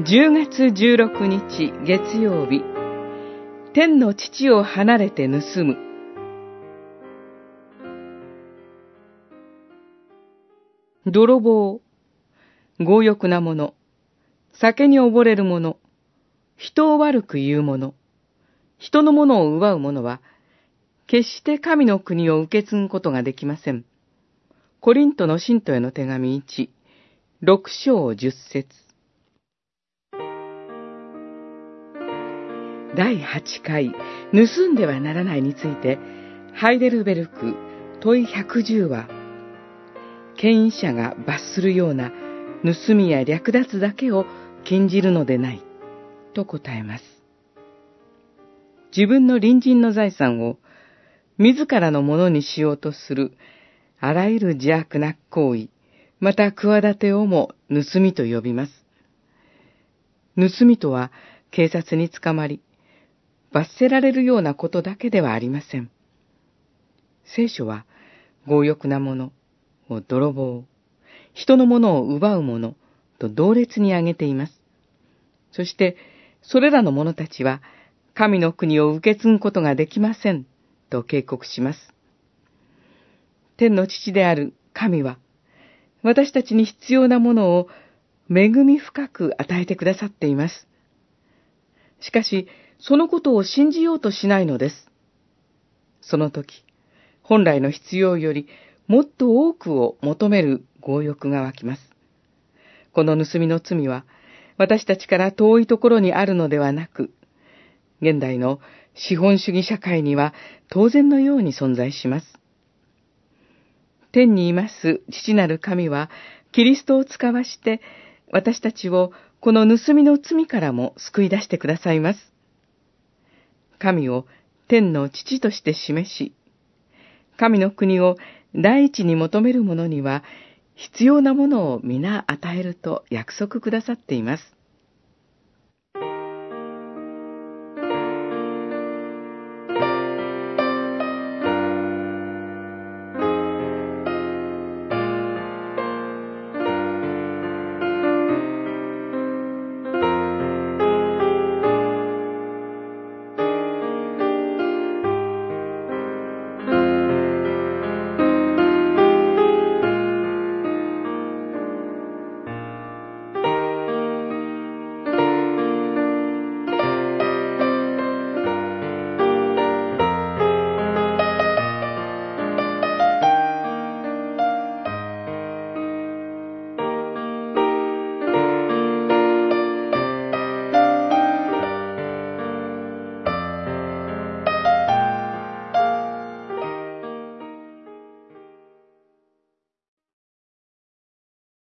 10月16日月曜日。天の父を離れて盗む。泥棒。強欲な者酒に溺れる者人を悪く言う者人のものを奪う者は決して神の国を受け継ぐことができません。コリントの信徒への手紙1、6章10節。第8回、盗んではならないについて、ハイデルベルク問い110は、権威者が罰するような盗みや略奪だけを禁じるのでない、と答えます。自分の隣人の財産を自らのものにしようとする、あらゆる邪悪な行為、また企てをも盗みと呼びます。盗みとは警察に捕まり、罰せられるようなことだけではありません。聖書は、強欲なもの、泥棒、人のものを奪う者と同列に挙げています。そして、それらの者たちは、神の国を受け継ぐことができませんと警告します。天の父である神は、私たちに必要なものを恵み深く与えてくださっています。しかし、そのことを信じようとしないのです。その時、本来の必要よりもっと多くを求める強欲が湧きます。この盗みの罪は、私たちから遠いところにあるのではなく、現代の資本主義社会には当然のように存在します。天にいます父なる神は、キリストを使わして、私たちをこの盗みの罪からも救い出してくださいます。神を天の父として示し、神の国を第一に求める者には必要なものを皆与えると約束くださっています。